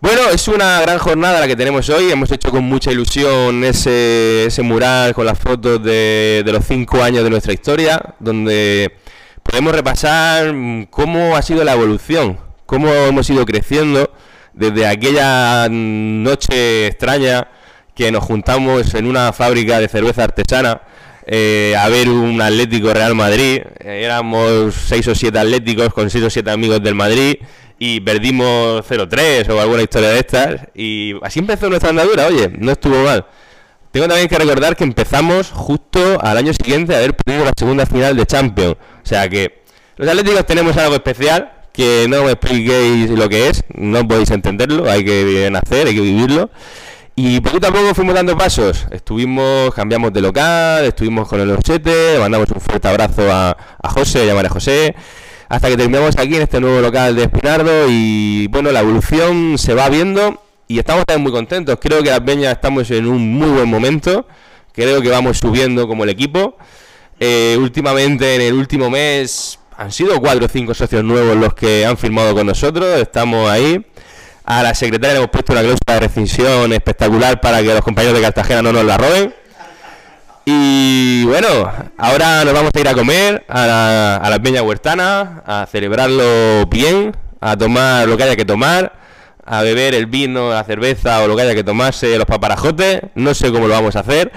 Bueno, es una gran jornada la que tenemos hoy. Hemos hecho con mucha ilusión ese, ese mural con las fotos de, de los cinco años de nuestra historia, donde podemos repasar mm, cómo ha sido la evolución, cómo hemos ido creciendo desde aquella noche extraña que nos juntamos en una fábrica de cerveza artesana eh, a ver un Atlético Real Madrid. Éramos seis o siete atléticos con seis o siete amigos del Madrid y perdimos 0-3 o alguna historia de estas. Y así empezó nuestra andadura, oye, no estuvo mal. Tengo también que recordar que empezamos justo al año siguiente a haber perdido la segunda final de Champions. O sea que los atléticos tenemos algo especial que no me expliquéis lo que es, no podéis entenderlo, hay que nacer, hay que vivirlo. Y poquito a poco fuimos dando pasos. Estuvimos, cambiamos de local, estuvimos con el Orchete, le mandamos un fuerte abrazo a, a José, llamar a José hasta que terminamos aquí en este nuevo local de Espinardo y bueno, la evolución se va viendo y estamos también muy contentos. Creo que las Peñas estamos en un muy buen momento, creo que vamos subiendo como el equipo. Eh, últimamente, en el último mes, han sido cuatro o cinco socios nuevos los que han firmado con nosotros, estamos ahí. A la secretaria le hemos puesto una cláusula de rescisión espectacular para que los compañeros de Cartagena no nos la roben. Y bueno, ahora nos vamos a ir a comer a la, a la Peña Huertana, a celebrarlo bien, a tomar lo que haya que tomar, a beber el vino, la cerveza o lo que haya que tomarse, los paparajotes. No sé cómo lo vamos a hacer,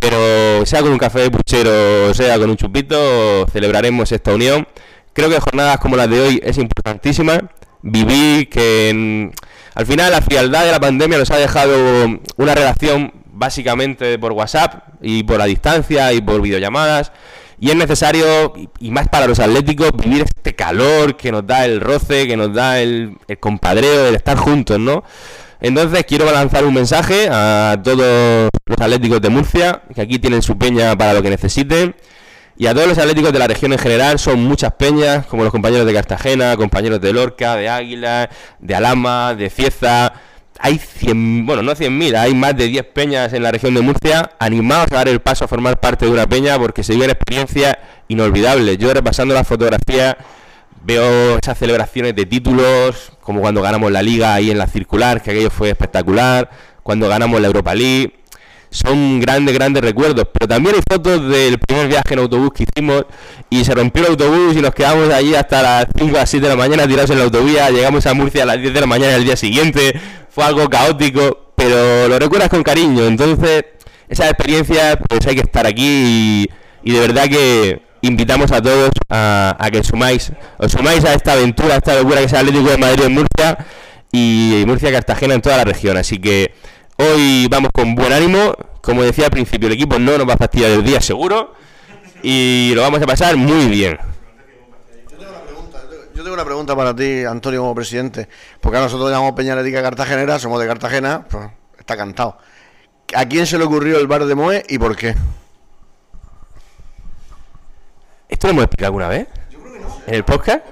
pero sea con un café de puchero, sea con un chupito, celebraremos esta unión. Creo que jornadas como las de hoy es importantísima. Viví que al final la frialdad de la pandemia nos ha dejado una relación básicamente por WhatsApp y por la distancia y por videollamadas. Y es necesario, y más para los atléticos, vivir este calor que nos da el roce, que nos da el, el compadreo, el estar juntos, ¿no? Entonces quiero lanzar un mensaje a todos los atléticos de Murcia, que aquí tienen su peña para lo que necesiten. Y a todos los atléticos de la región en general, son muchas peñas, como los compañeros de Cartagena, compañeros de Lorca, de Águila, de Alama, de Cieza, hay 100, bueno, no 100.000, hay más de 10 peñas en la región de Murcia, animados a dar el paso a formar parte de una peña porque se viven experiencias inolvidables. Yo repasando la fotografía veo esas celebraciones de títulos, como cuando ganamos la liga ahí en la circular, que aquello fue espectacular, cuando ganamos la Europa League. Son grandes, grandes recuerdos, pero también hay fotos del primer viaje en autobús que hicimos y se rompió el autobús y nos quedamos allí hasta las 5 a 7 de la mañana tirados en la autovía, llegamos a Murcia a las 10 de la mañana el día siguiente, fue algo caótico, pero lo recuerdas con cariño. Entonces, esa experiencia, pues hay que estar aquí y de verdad que invitamos a todos a, que sumáis, os sumáis a esta aventura, a esta locura que es el Atlético de Madrid en Murcia y Murcia Cartagena en toda la región. Así que hoy vamos con buen ánimo. Como decía al principio, el equipo no nos va a fastidiar el día seguro y lo vamos a pasar muy bien. Yo tengo una pregunta para ti, Antonio, como presidente. Porque a nosotros llamamos Peña Atlética Cartagenera, somos de Cartagena, pues está cantado. ¿A quién se le ocurrió el bar de Moe y por qué? ¿Esto lo hemos explicado alguna vez? ¿En el podcast?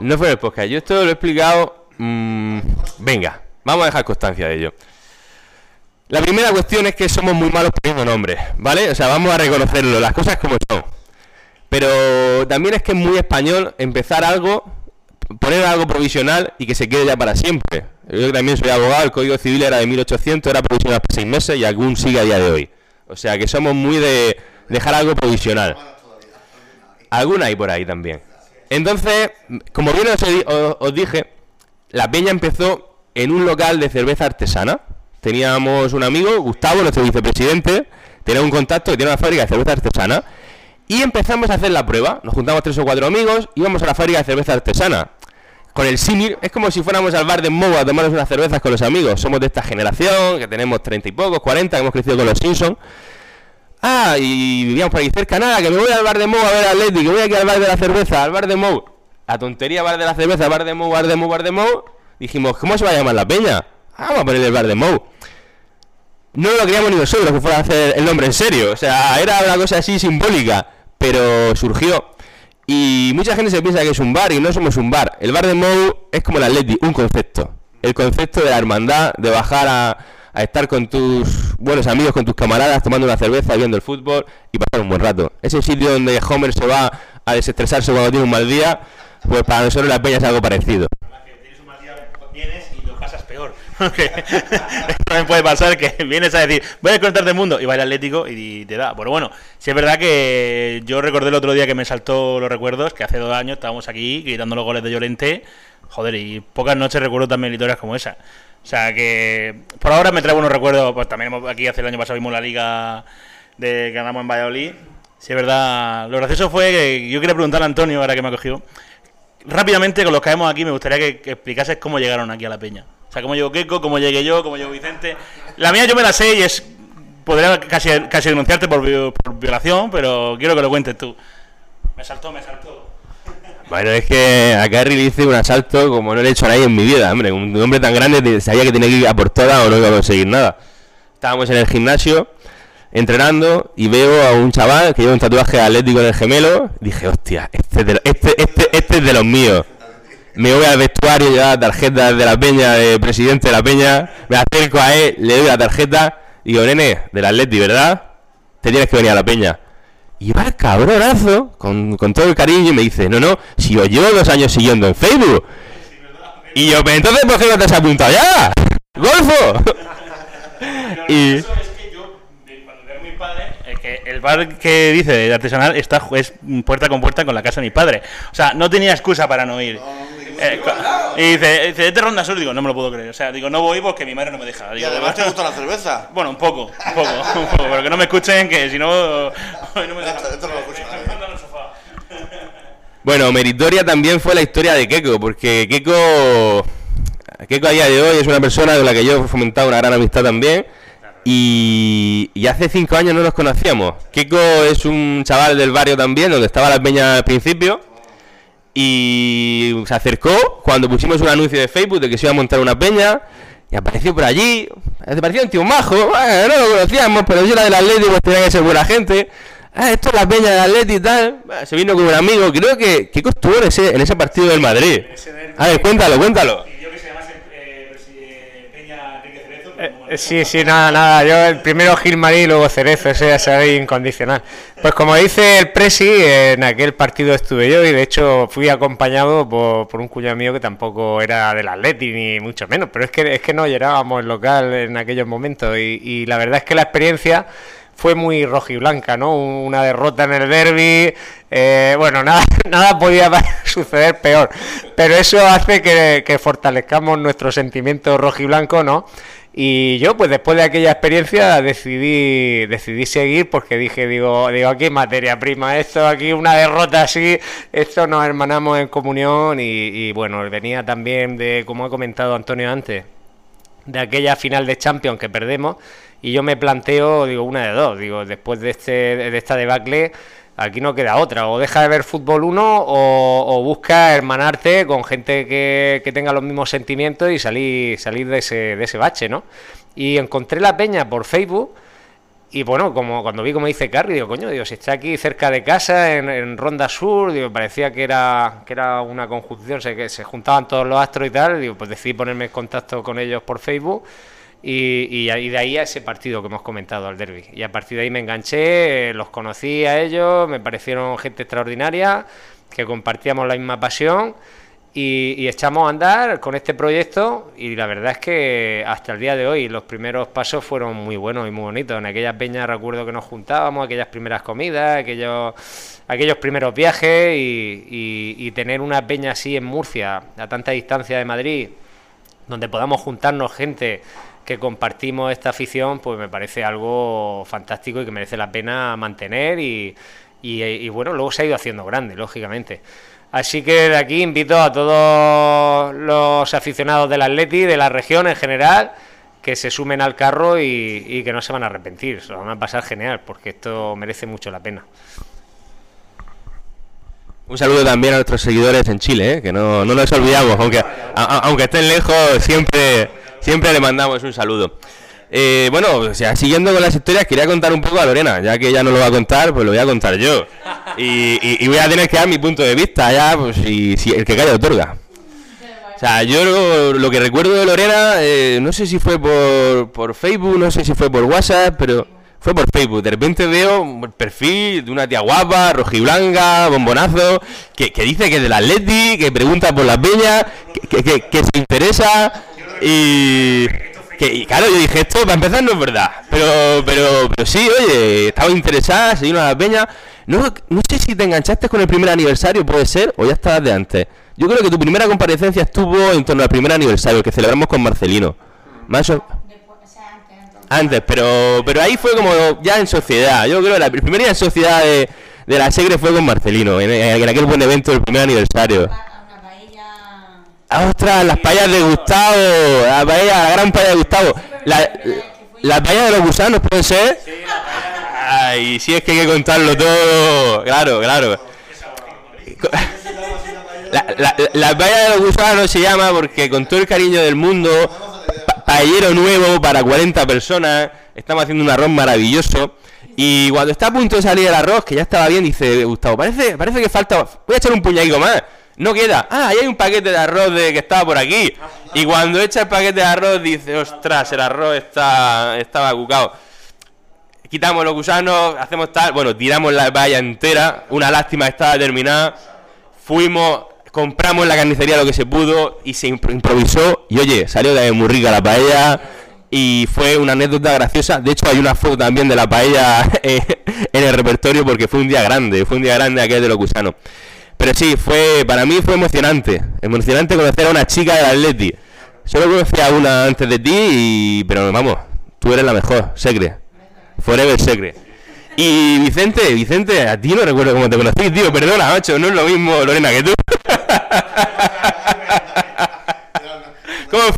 No fue en el podcast. Yo esto lo he explicado. mmm, venga, vamos a dejar constancia de ello. La primera cuestión es que somos muy malos poniendo nombres, ¿vale? O sea, vamos a reconocerlo, las cosas como son. Pero también es que es muy español empezar algo, poner algo provisional y que se quede ya para siempre. Yo también soy abogado, el Código Civil era de 1800, era provisional por seis meses y algún sigue a día de hoy. O sea, que somos muy de dejar algo provisional. Alguna hay por ahí también. Entonces, como bien os, dije, la peña empezó en un local de cerveza artesana. Teníamos un amigo, Gustavo, nuestro vicepresidente, tenía un contacto que tiene una fábrica de cerveza artesana. Y empezamos a hacer la prueba. Nos juntamos tres o cuatro amigos, íbamos a la fábrica de cerveza artesana. Con el símil, es como si fuéramos al bar de Moe a tomarnos unas cervezas con los amigos. Somos de esta generación, que tenemos treinta y pocos, cuarenta, hemos crecido con los Simpsons. Ah, y vivíamos por ahí cerca, nada, que me voy al bar de Moe a ver a Atleti, que voy aquí al bar de la cerveza, al bar de Moe. La tontería, bar de la cerveza, bar de Moe, bar de Moe, bar de Moe. Dijimos, ¿cómo se va a llamar la peña? Ah, vamos a ponerle el bar de Moe. No lo queríamos ni nosotros que fuera a hacer el nombre en serio. O sea, era una cosa así simbólica pero surgió. Y mucha gente se piensa que es un bar y no somos un bar. El bar de Mou es como el Atleti, un concepto. El concepto de la hermandad, de bajar a, a, estar con tus buenos amigos, con tus camaradas, tomando una cerveza, viendo el fútbol y pasar un buen rato. Ese sitio donde Homer se va a desestresarse cuando tiene un mal día, pues para nosotros la peña es algo parecido. que también puede pasar que vienes a decir, voy a desconectar del mundo y va el Atlético y te da. Pero bueno, sí es verdad que yo recordé el otro día que me saltó los recuerdos, que hace dos años estábamos aquí gritando los goles de Llorente, joder, y pocas noches recuerdo también historias como esa. O sea que por ahora me trae buenos recuerdos, pues también aquí hace el año pasado vimos la liga de que ganamos en Valladolid. Sí es verdad, lo gracioso fue que yo quería preguntarle a Antonio, ahora que me ha cogido, rápidamente con los que aquí me gustaría que, que explicases cómo llegaron aquí a la peña. O sea, cómo llegó Keiko, cómo llegué yo, cómo llegó Vicente. La mía yo me la sé y es... Podría casi, casi denunciarte por, por violación, pero quiero que lo cuentes tú. Me saltó, me saltó. Bueno, es que a Carrie le hice un asalto como no le he hecho a nadie en mi vida, hombre. Un hombre tan grande sabía que tenía que ir a por todas o no iba a conseguir nada. Estábamos en el gimnasio entrenando y veo a un chaval que lleva un tatuaje atlético en el gemelo. Dije, hostia, este es de, lo- este, este, este es de los míos. Me voy al vestuario, llevar la tarjeta de la peña, de presidente de la peña. Me acerco a él, le doy la tarjeta. y Digo, nene, del Atleti, ¿verdad? Te tienes que venir a la peña. Y va el cabronazo, con, con todo el cariño, y me dice, no, no, si os llevo dos años siguiendo en Facebook. Y yo, entonces, ¿por qué no te has apuntado ya? ¡Golfo! y... es que yo, de- cuando veo a mi padre, es que el bar que dice de artesanal está es puerta con puerta con la casa de mi padre. O sea, no tenía excusa para no ir. Eh, y dice, dice, este ronda sur, digo, no me lo puedo creer. O sea, digo, no voy porque mi madre no me deja. Y además te gusta la cerveza. Bueno, un poco, un poco, un poco, pero que no me escuchen, que si no, me dejan. Esto- esto no lo sofá. Bueno, meritoria también fue la historia de Keiko, porque Keiko, Keiko a día de hoy es una persona con la que yo he fomentado una gran amistad también. Y, y hace cinco años no nos conocíamos. Keiko es un chaval del barrio también, donde estaba la peña al principio. Y se acercó cuando pusimos un anuncio de Facebook de que se iba a montar una peña. Y apareció por allí. Parecía un tío majo. Bueno, no lo conocíamos, pero yo era del Atlético, pues tenía que ser buena gente. Ah, esto es la peña del Atleti y tal. Se vino con un amigo. Creo que Keiko estuvo en ese, en ese partido del Madrid. A ver, cuéntalo, cuéntalo. Eh, Sí, sí, nada, nada. Yo el primero Gilmarí y luego Cerezo, ese ya sabéis, incondicional. Pues como dice el Presi, en aquel partido estuve yo y de hecho fui acompañado por, un cuñado mío que tampoco era del Atleti ni mucho menos, pero es que, es que no llenábamos el local en aquellos momentos y, la verdad es que la experiencia fue muy rojiblanca, ¿no? Una derrota en el derby, eh, bueno, nada, nada podía suceder peor, pero eso hace que, que fortalezcamos nuestro sentimiento rojiblanco, ¿no? Y yo, pues después de aquella experiencia, decidí, decidí seguir porque dije, digo, digo, aquí materia prima, esto aquí una derrota así, esto nos hermanamos en comunión y, y bueno, venía también de, como ha comentado Antonio antes, de aquella final de Champions que perdemos y yo me planteo, digo, una de dos, digo, después de, este, de esta debacle, aquí no queda otra, o deja de ver fútbol uno o, o busca hermanarte con gente que, que tenga los mismos sentimientos y salir, salir de, ese, de ese bache, ¿no? Y encontré la peña por Facebook y bueno, como cuando vi como dice Carrie, digo, coño, digo, si está aquí cerca de casa, en, en Ronda Sur, digo, parecía que era, que era una conjunción, se, que se juntaban todos los astros y tal, digo, pues decidí ponerme en contacto con ellos por Facebook y, de ahí a ese partido que hemos comentado, al derby. Y a partir de ahí me enganché, los conocí a ellos, me parecieron gente extraordinaria, que compartíamos la misma pasión y, y echamos a andar con este proyecto y la verdad es que hasta el día de hoy los primeros pasos fueron muy buenos y muy bonitos. En aquellas peñas recuerdo que nos juntábamos, aquellas primeras comidas, aquellos, aquellos primeros viajes y tener una peña así en Murcia, a tanta distancia de Madrid, donde podamos juntarnos gente que compartimos esta afición, pues me parece algo fantástico y que merece la pena mantener y, y- y, bueno, luego se ha ido haciendo grande, lógicamente. Así que de aquí invito a todos los aficionados del Atleti, de la región en general, que se sumen al carro y, y que no se van a arrepentir, se van a pasar genial, porque esto merece mucho la pena. Un saludo también a nuestros seguidores en Chile, ¿eh? que no, no nos olvidamos, aunque, a- aunque estén lejos, siempre, siempre le mandamos un saludo. Eh, bueno, o sea, siguiendo con las historias, quería contar un poco a Lorena, ya que ella no lo va a contar, pues lo voy a contar yo. Y, voy a tener que dar mi punto de vista, ya, pues si, si el que calla otorga. O sea, yo lo, que recuerdo de Lorena, eh, no sé si fue por, por Facebook, no sé si fue por WhatsApp, pero fue por Facebook. De repente veo el perfil de una tía guapa, rojiblanca, bombonazo, que, que dice que es del Atleti, que pregunta por la peña, que, que, que- que se interesa. Y, claro, yo dije, esto para empezar no es verdad. Pero, pero, pero sí, oye, estaba interesada, se vino a la peña. No, no sé si te enganchaste con el primer aniversario, puede ser, o ya estabas de antes. Yo creo que tu primera comparecencia estuvo en torno al primer aniversario que celebramos con Marcelino. Más antes, pero pero ahí fue como ya en sociedad. Yo creo que la primera en sociedad de, de la Segre fue con Marcelino, en aquel buen evento del primer aniversario. Ostras, las payas de Gustavo, la paella, la gran paella de Gustavo. La, la paella de los gusanos puede ser. Ay, si es que hay que contarlo todo. Claro, claro. La, la, la paella de los gusanos se llama porque con todo el cariño del mundo, pa- paellero nuevo para 40 personas, estamos haciendo un arroz maravilloso. Y cuando está a punto de salir el arroz, que ya estaba bien, dice Gustavo, parece, parece que falta, voy a echar un puñadico más. No queda. Ah, ahí hay un paquete de arroz de que estaba por aquí. Y cuando echa el paquete de arroz, dice, ostras, el arroz está, estaba cucado quitamos los gusanos, hacemos tal, bueno, tiramos la paella entera, una lástima estaba terminada, fuimos, compramos en la carnicería lo que se pudo y se impro- improvisó y oye, salió de muy rica la paella y fue una anécdota graciosa, de hecho hay una foto también de la paella eh, en el repertorio porque fue un día grande, fue un día grande aquel de los gusanos. Pero sí, fue para mí fue emocionante, emocionante conocer a una chica del Atleti. Solo conocía a una antes de ti y pero vamos, tú eres la mejor, Segre. Forever Secret. Y Vicente, Vicente, a ti no recuerdo cómo te conocí, tío, perdona, macho, no es lo mismo Lorena que tú.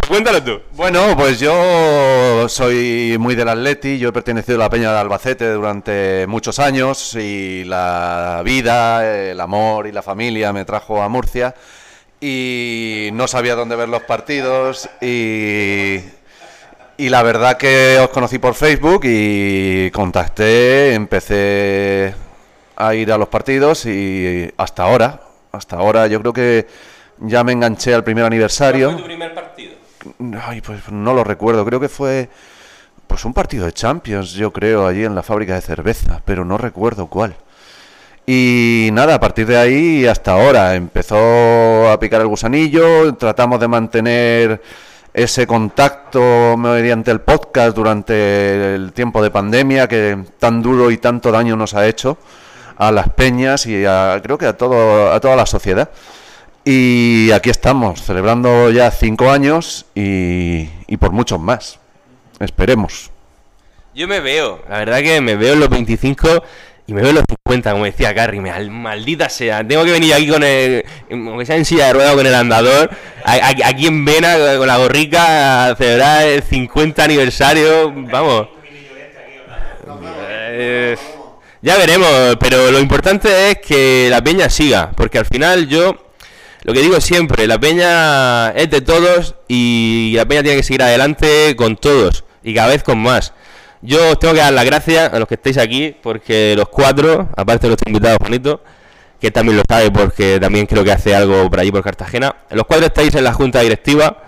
Cuéntalo tú. Bueno, pues yo soy muy del Atleti, yo he pertenecido a la Peña de Albacete durante muchos años y la vida, el amor y la familia me trajo a Murcia y no sabía dónde ver los partidos y, y la verdad que os conocí por Facebook y contacté, empecé a ir a los partidos y hasta ahora, hasta ahora yo creo que ya me enganché al primer aniversario. primer partido? Ay, pues no lo recuerdo. Creo que fue pues un partido de Champions, yo creo, allí en la fábrica de cerveza, pero no recuerdo cuál. Y nada, a partir de ahí hasta ahora empezó a picar el gusanillo, tratamos de mantener ese contacto mediante el podcast durante el tiempo de pandemia que tan duro y tanto daño nos ha hecho a las peñas y a, creo que a todo a toda la sociedad. Y aquí estamos, celebrando ya cinco años y, por muchos más. Esperemos. Yo me veo, la verdad que me veo en los 25 y me veo en los 50, como decía Carrie, maldita sea. Tengo que venir aquí con el, aunque sea en silla de ruedas con el andador, aquí en Vena, con la gorrica, a celebrar el 50 aniversario, vamos. Eh, ya veremos, pero lo importante es que la peña siga, porque al final yo, lo que digo siempre, la peña es de todos y la peña tiene que seguir adelante con todos y cada vez con más. Yo os tengo que dar las gracias a los que estáis aquí, porque los cuatro, aparte de nuestro invitado Juanito, que también lo sabe porque también creo que hace algo por allí por Cartagena, los cuatro estáis en la junta directiva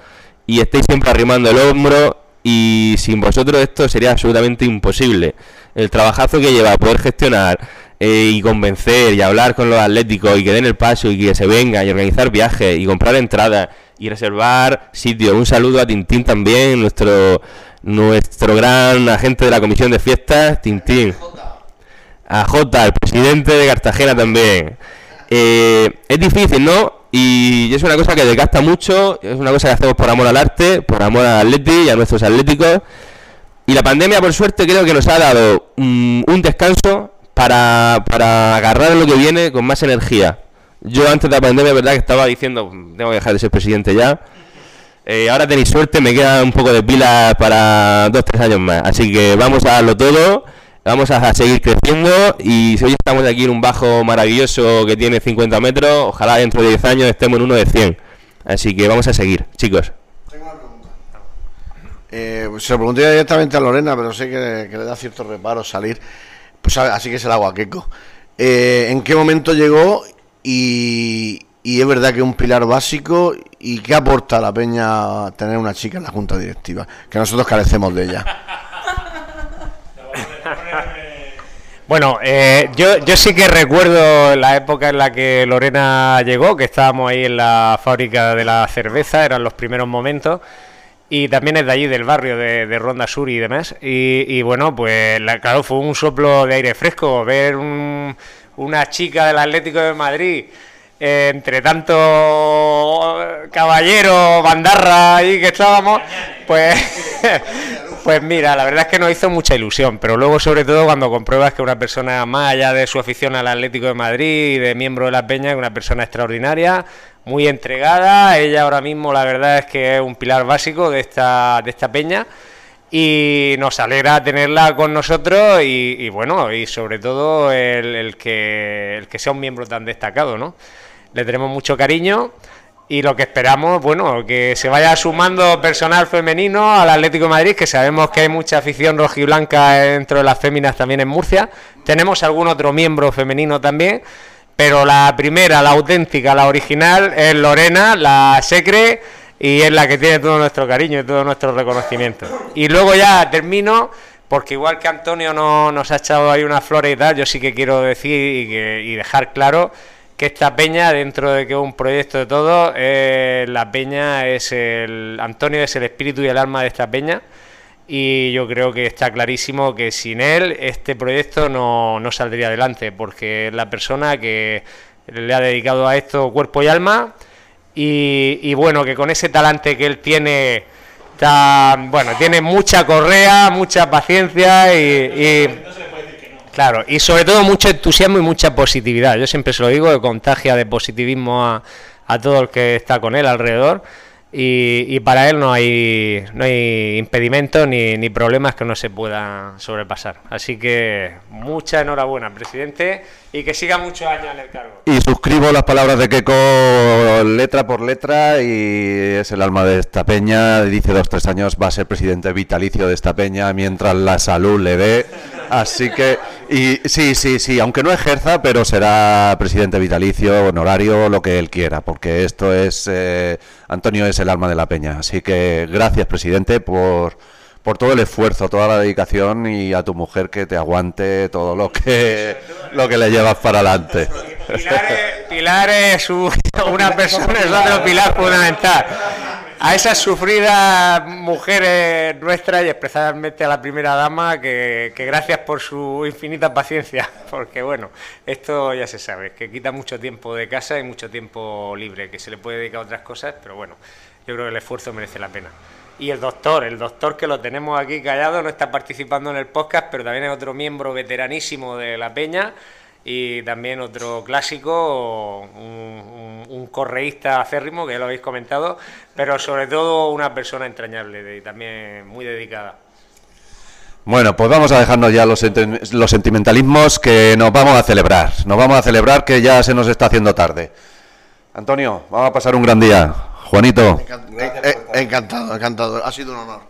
y estáis siempre arrimando el hombro y sin vosotros esto sería absolutamente imposible. El trabajazo que lleva poder gestionar eh, y convencer y hablar con los atléticos y que den el paso y que se vengan y organizar viajes y comprar entradas y reservar sitios. Un saludo a Tintín también, nuestro nuestro gran agente de la comisión de fiestas, Tintín. A Jota, el presidente de Cartagena también. Eh, es difícil, ¿no? Y es una cosa que desgasta mucho, es una cosa que hacemos por amor al arte, por amor al atleti y a nuestros atléticos. Y la pandemia, por suerte, creo que nos ha dado un descanso para, para agarrar lo que viene con más energía. Yo antes de la pandemia, verdad que estaba diciendo, tengo que dejar de ser presidente ya. Eh, ahora tenéis suerte, me queda un poco de pilas para dos, tres años más. Así que vamos a darlo todo, vamos a seguir creciendo y si hoy estamos aquí en un bajo maravilloso que tiene 50 metros, ojalá dentro de 10 años estemos en uno de 100. Así que vamos a seguir, chicos. Eh, pues se lo pregunté directamente a Lorena, pero sé que, que le da cierto reparo salir. Pues así que se la hago a Keiko. Eh, ¿En qué momento llegó? Y, y es verdad que es un pilar básico. ¿Y qué aporta a la peña tener una chica en la junta directiva? Que nosotros carecemos de ella. Bueno, eh, yo, yo sí que recuerdo la época en la que Lorena llegó, que estábamos ahí en la fábrica de la cerveza, eran los primeros momentos. Y también es de allí, del barrio de, de Ronda Sur y demás. Y, y bueno, pues la- claro, fue un soplo de aire fresco ver un- una chica del Atlético de Madrid. eh, entre tanto caballero, bandarra ahí que estábamos, pues, pues mira, la verdad es que nos hizo mucha ilusión, pero luego sobre todo cuando compruebas que una persona más allá de su afición al Atlético de Madrid y de miembro de la Peña, es una persona extraordinaria, muy entregada, ella ahora mismo la verdad es que es un pilar básico de esta, de esta Peña. Y nos alegra tenerla con nosotros y, bueno, y sobre todo el, el que, el que sea un miembro tan destacado, ¿no? Le tenemos mucho cariño y lo que esperamos, bueno, que se vaya sumando personal femenino al Atlético Madrid, que sabemos que hay mucha afición rojiblanca dentro de las féminas también en Murcia. Tenemos algún otro miembro femenino también, pero la primera, la auténtica, la original, es Lorena, la secre, y es la que tiene todo nuestro cariño y todo nuestro reconocimiento. Y luego ya termino, porque igual que Antonio no, nos ha echado ahí una flores y tal, yo sí que quiero decir y, que- y dejar claro que esta peña, dentro de que es un proyecto de todos, eh, la peña es el. Antonio es el espíritu y el alma de esta peña. Y yo creo que está clarísimo que sin él este proyecto no, no saldría adelante, porque es la persona que le ha dedicado a esto cuerpo y alma. Y, bueno, que con ese talante que él tiene, tan, bueno, tiene mucha correa, mucha paciencia y- Claro, y sobre todo mucho entusiasmo y mucha positividad. Yo siempre se lo digo, que contagia de positivismo a, a todo el que está con él alrededor. Y, y para él no hay, no hay impedimentos ni, ni problemas que no se puedan sobrepasar. Así que mucha enhorabuena, presidente, y que siga muchos años en el cargo. Y suscribo las palabras de Keiko letra por letra y es el alma de esta peña. Dice dos, tres años va a ser presidente vitalicio de esta peña mientras la salud le dé. Así que, y sí, sí, sí, aunque no ejerza, pero será presidente vitalicio, honorario, lo que él quiera, porque esto es, eh, Antonio es el alma de la peña. Así que gracias, presidente, por, por todo el esfuerzo, toda la dedicación y a tu mujer que te aguante todo lo que, lo que le llevas para adelante. Pilar es, Pilar es una persona, es otro pilar fundamental. A esas sufridas mujeres nuestras y especialmente a la primera dama, que, gracias por su infinita paciencia, porque bueno, esto ya se sabe, que quita mucho tiempo de casa y mucho tiempo libre, que se le puede dedicar a otras cosas, pero bueno, yo creo que el esfuerzo merece la pena. Y el doctor, el doctor que lo tenemos aquí callado, no está participando en el podcast, pero también es otro miembro veteranísimo de la Peña y también otro clásico, un, un- un correísta acérrimo, que ya lo habéis comentado, pero sobre todo una persona entrañable y también muy dedicada. Bueno, pues vamos a dejarnos ya los, los sentimentalismos que nos vamos a celebrar. Nos vamos a celebrar que ya se nos está haciendo tarde. Antonio, vamos a pasar un gran día. Juanito, Eh, eh, encantado, encantado. Ha sido un honor.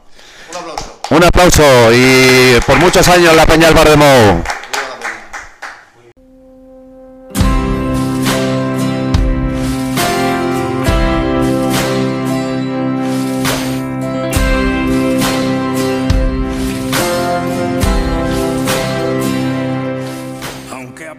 Un aplauso. un aplauso y por muchos años la Peña Bar de Mou.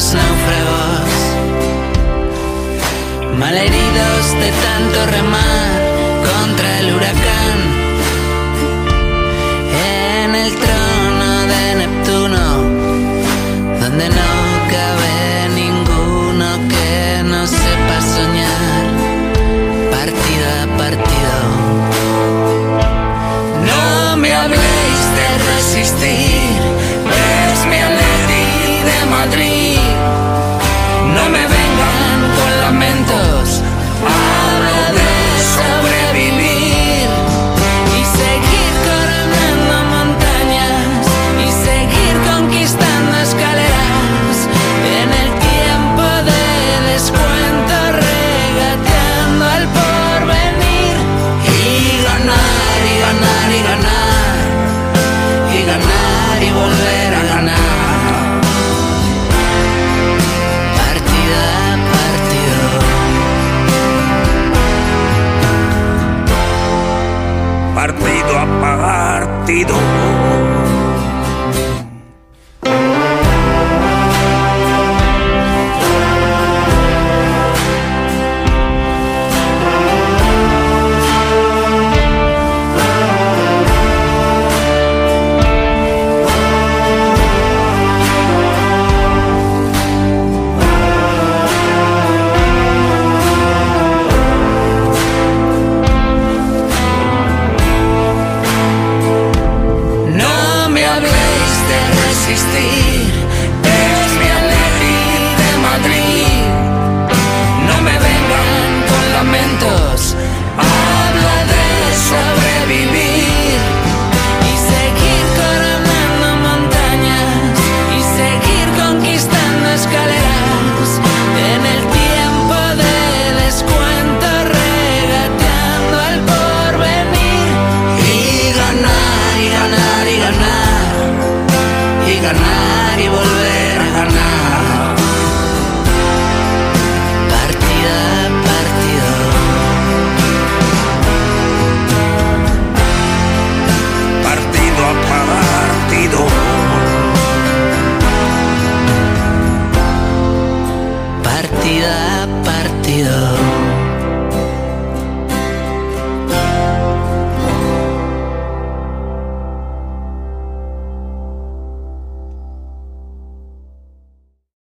los náufragos, malheridos de tanto remar contra el huracán. En el trono de Neptuno, donde no cabe ninguno que no sepa soñar, partido a partido. No me habléis de resistir, es mi Atleti de Madrid. No me partido a partido.